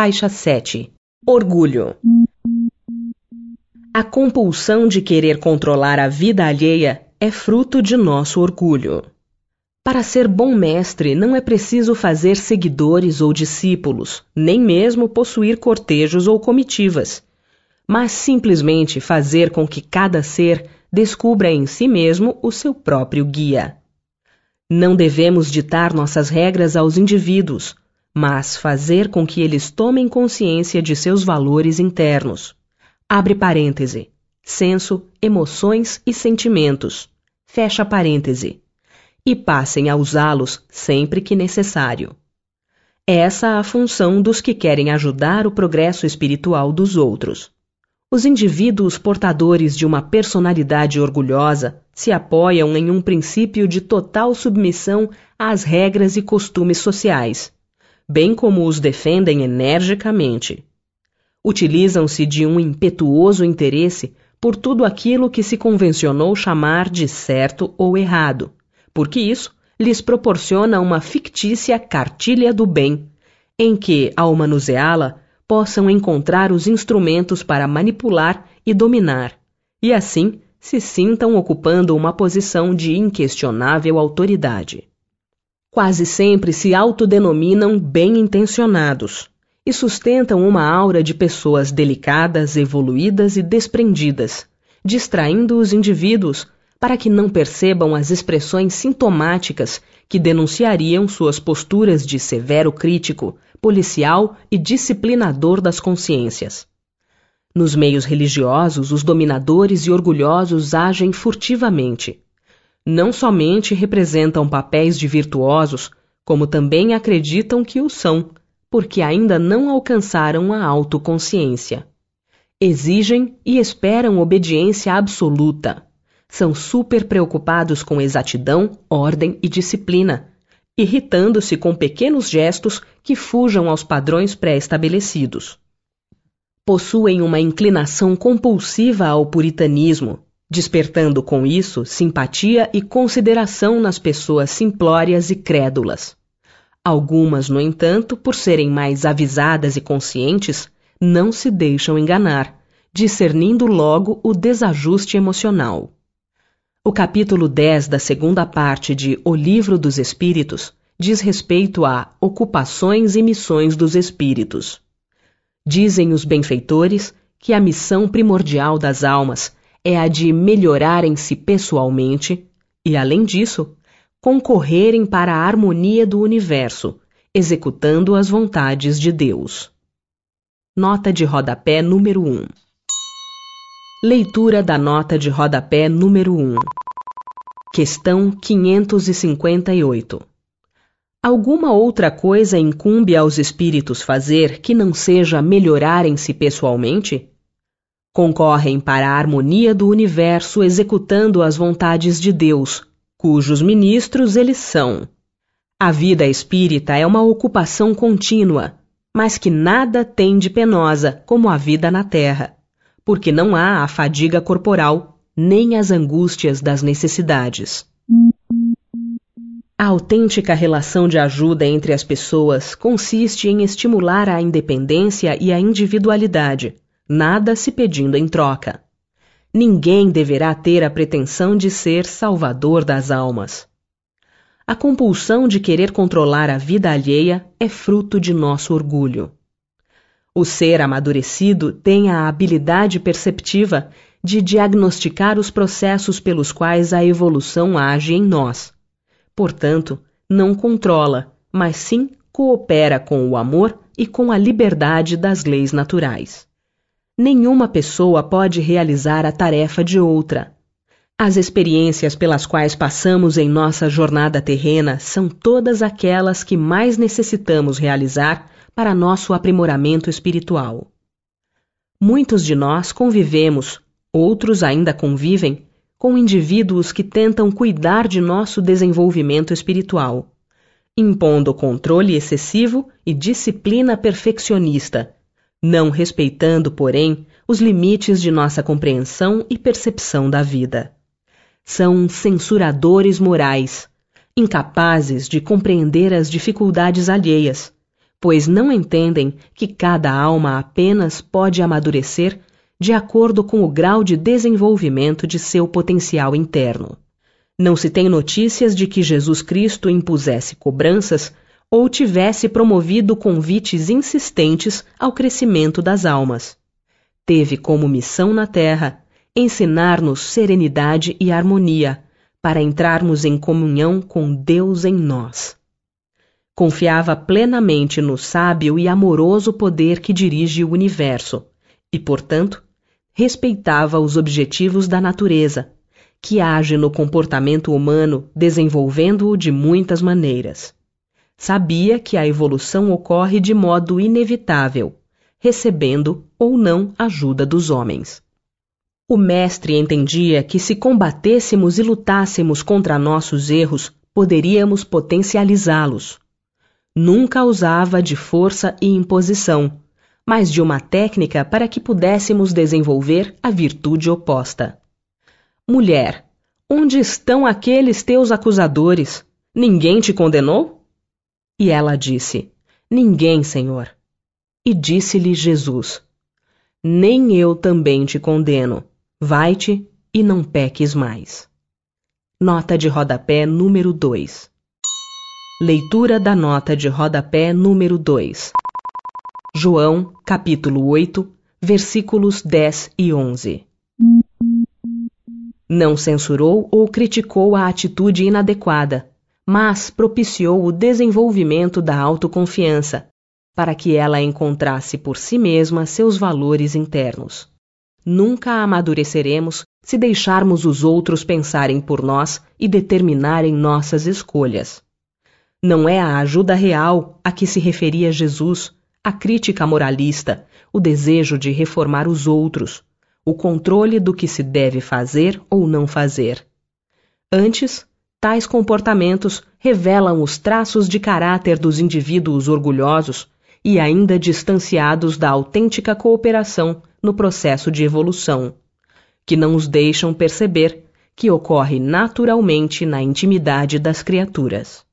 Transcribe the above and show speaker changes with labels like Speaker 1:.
Speaker 1: Faixa 7 Orgulho A compulsão de querer controlar a vida alheia é fruto de nosso orgulho. Para ser bom mestre, não é preciso fazer seguidores ou discípulos, nem mesmo possuir cortejos ou comitivas, mas simplesmente fazer com que cada ser descubra em si mesmo o seu próprio guia. Não devemos ditar nossas regras aos indivíduos, mas fazer com que eles tomem consciência de seus valores internos. Abre parêntese. Senso, emoções e sentimentos. Fecha parêntese. E passem a usá-los sempre que necessário. Essa a função dos que querem ajudar o progresso espiritual dos outros. Os indivíduos portadores de uma personalidade orgulhosa se apoiam em um princípio de total submissão às regras e costumes sociais, bem como os defendem energicamente. Utilizam-se de um impetuoso interesse por tudo aquilo que se convencionou chamar de certo ou errado, porque isso lhes proporciona uma fictícia cartilha do bem, em que, ao manuseá-la, possam encontrar os instrumentos para manipular e dominar, e assim se sintam ocupando uma posição de inquestionável autoridade. Quase sempre se autodenominam bem-intencionados e sustentam uma aura de pessoas delicadas, evoluídas e desprendidas, distraindo os indivíduos para que não percebam as expressões sintomáticas que denunciariam suas posturas de severo crítico, policial e disciplinador das consciências. Nos meios religiosos, os dominadores e orgulhosos agem furtivamente. Não somente representam papéis de virtuosos, como também acreditam que o são, porque ainda não alcançaram a autoconsciência. Exigem e esperam obediência absoluta. São super preocupados com exatidão, ordem e disciplina, irritando-se com pequenos gestos que fujam aos padrões pré-estabelecidos. Possuem uma inclinação compulsiva ao puritanismo, despertando com isso simpatia e consideração nas pessoas simplórias e crédulas. Algumas, no entanto, por serem mais avisadas e conscientes, não se deixam enganar, discernindo logo o desajuste emocional. O capítulo 10 da segunda parte de O Livro dos Espíritos diz respeito a ocupações e missões dos espíritos. Dizem os benfeitores que a missão primordial das almas é a de melhorarem-se pessoalmente e, além disso, concorrerem para a harmonia do universo, executando as vontades de Deus. Nota de rodapé número 1 Leitura da nota de rodapé número 1. Questão 558. Alguma outra coisa incumbe aos espíritos fazer que não seja melhorarem-se pessoalmente? Concorrem para a harmonia do universo executando as vontades de Deus, cujos ministros eles são. A vida espírita é uma ocupação contínua, mas que nada tem de penosa como a vida na terra porque não há a fadiga corporal, nem as angústias das necessidades. A autêntica relação de ajuda entre as pessoas consiste em estimular a independência e a individualidade, nada se pedindo em troca. Ninguém deverá ter a pretensão de ser salvador das almas. A compulsão de querer controlar a vida alheia é fruto de nosso orgulho. O ser amadurecido tem a habilidade perceptiva de diagnosticar os processos pelos quais a evolução age em nós. Portanto, não controla, mas sim coopera com o amor e com a liberdade das leis naturais. Nenhuma pessoa pode realizar a tarefa de outra. As experiências pelas quais passamos em nossa jornada terrena são todas aquelas que mais necessitamos realizar para nosso aprimoramento espiritual. Muitos de nós convivemos, outros ainda convivem, com indivíduos que tentam cuidar de nosso desenvolvimento espiritual, impondo controle excessivo e disciplina perfeccionista, não respeitando, porém, os limites de nossa compreensão e percepção da vida. São censuradores morais, incapazes de compreender as dificuldades alheias pois não entendem que cada alma apenas pode amadurecer de acordo com o grau de desenvolvimento de seu potencial interno. Não se tem notícias de que Jesus Cristo impusesse cobranças ou tivesse promovido convites insistentes ao crescimento das almas. Teve como missão na Terra ensinar-nos serenidade e harmonia para entrarmos em comunhão com Deus em nós. Confiava plenamente no sábio e amoroso poder que dirige o universo e, portanto, respeitava os objetivos da natureza, que age no comportamento humano desenvolvendo-o de muitas maneiras. Sabia que a evolução ocorre de modo inevitável, recebendo ou não ajuda dos homens. O mestre entendia que se combatêssemos e lutássemos contra nossos erros, poderíamos potencializá-los. Nunca usava de força e imposição, mas de uma técnica para que pudéssemos desenvolver a virtude oposta. Mulher, onde estão aqueles teus acusadores? Ninguém te condenou? E ela disse: Ninguém, Senhor. E disse-lhe Jesus: Nem eu também te condeno. Vai-te e não peques mais. Nota de rodapé número 2. Leitura da nota de rodapé número 2. João, capítulo 8, versículos 10 e 11. Não censurou ou criticou a atitude inadequada, mas propiciou o desenvolvimento da autoconfiança, para que ela encontrasse por si mesma seus valores internos. Nunca amadureceremos se deixarmos os outros pensarem por nós e determinarem nossas escolhas. Não é a ajuda real a que se referia Jesus, a crítica moralista, o desejo de reformar os outros, o controle do que se deve fazer ou não fazer. Antes, tais comportamentos revelam os traços de caráter dos indivíduos orgulhosos e ainda distanciados da autêntica cooperação no processo de evolução, que não os deixam perceber que ocorre naturalmente na intimidade das criaturas.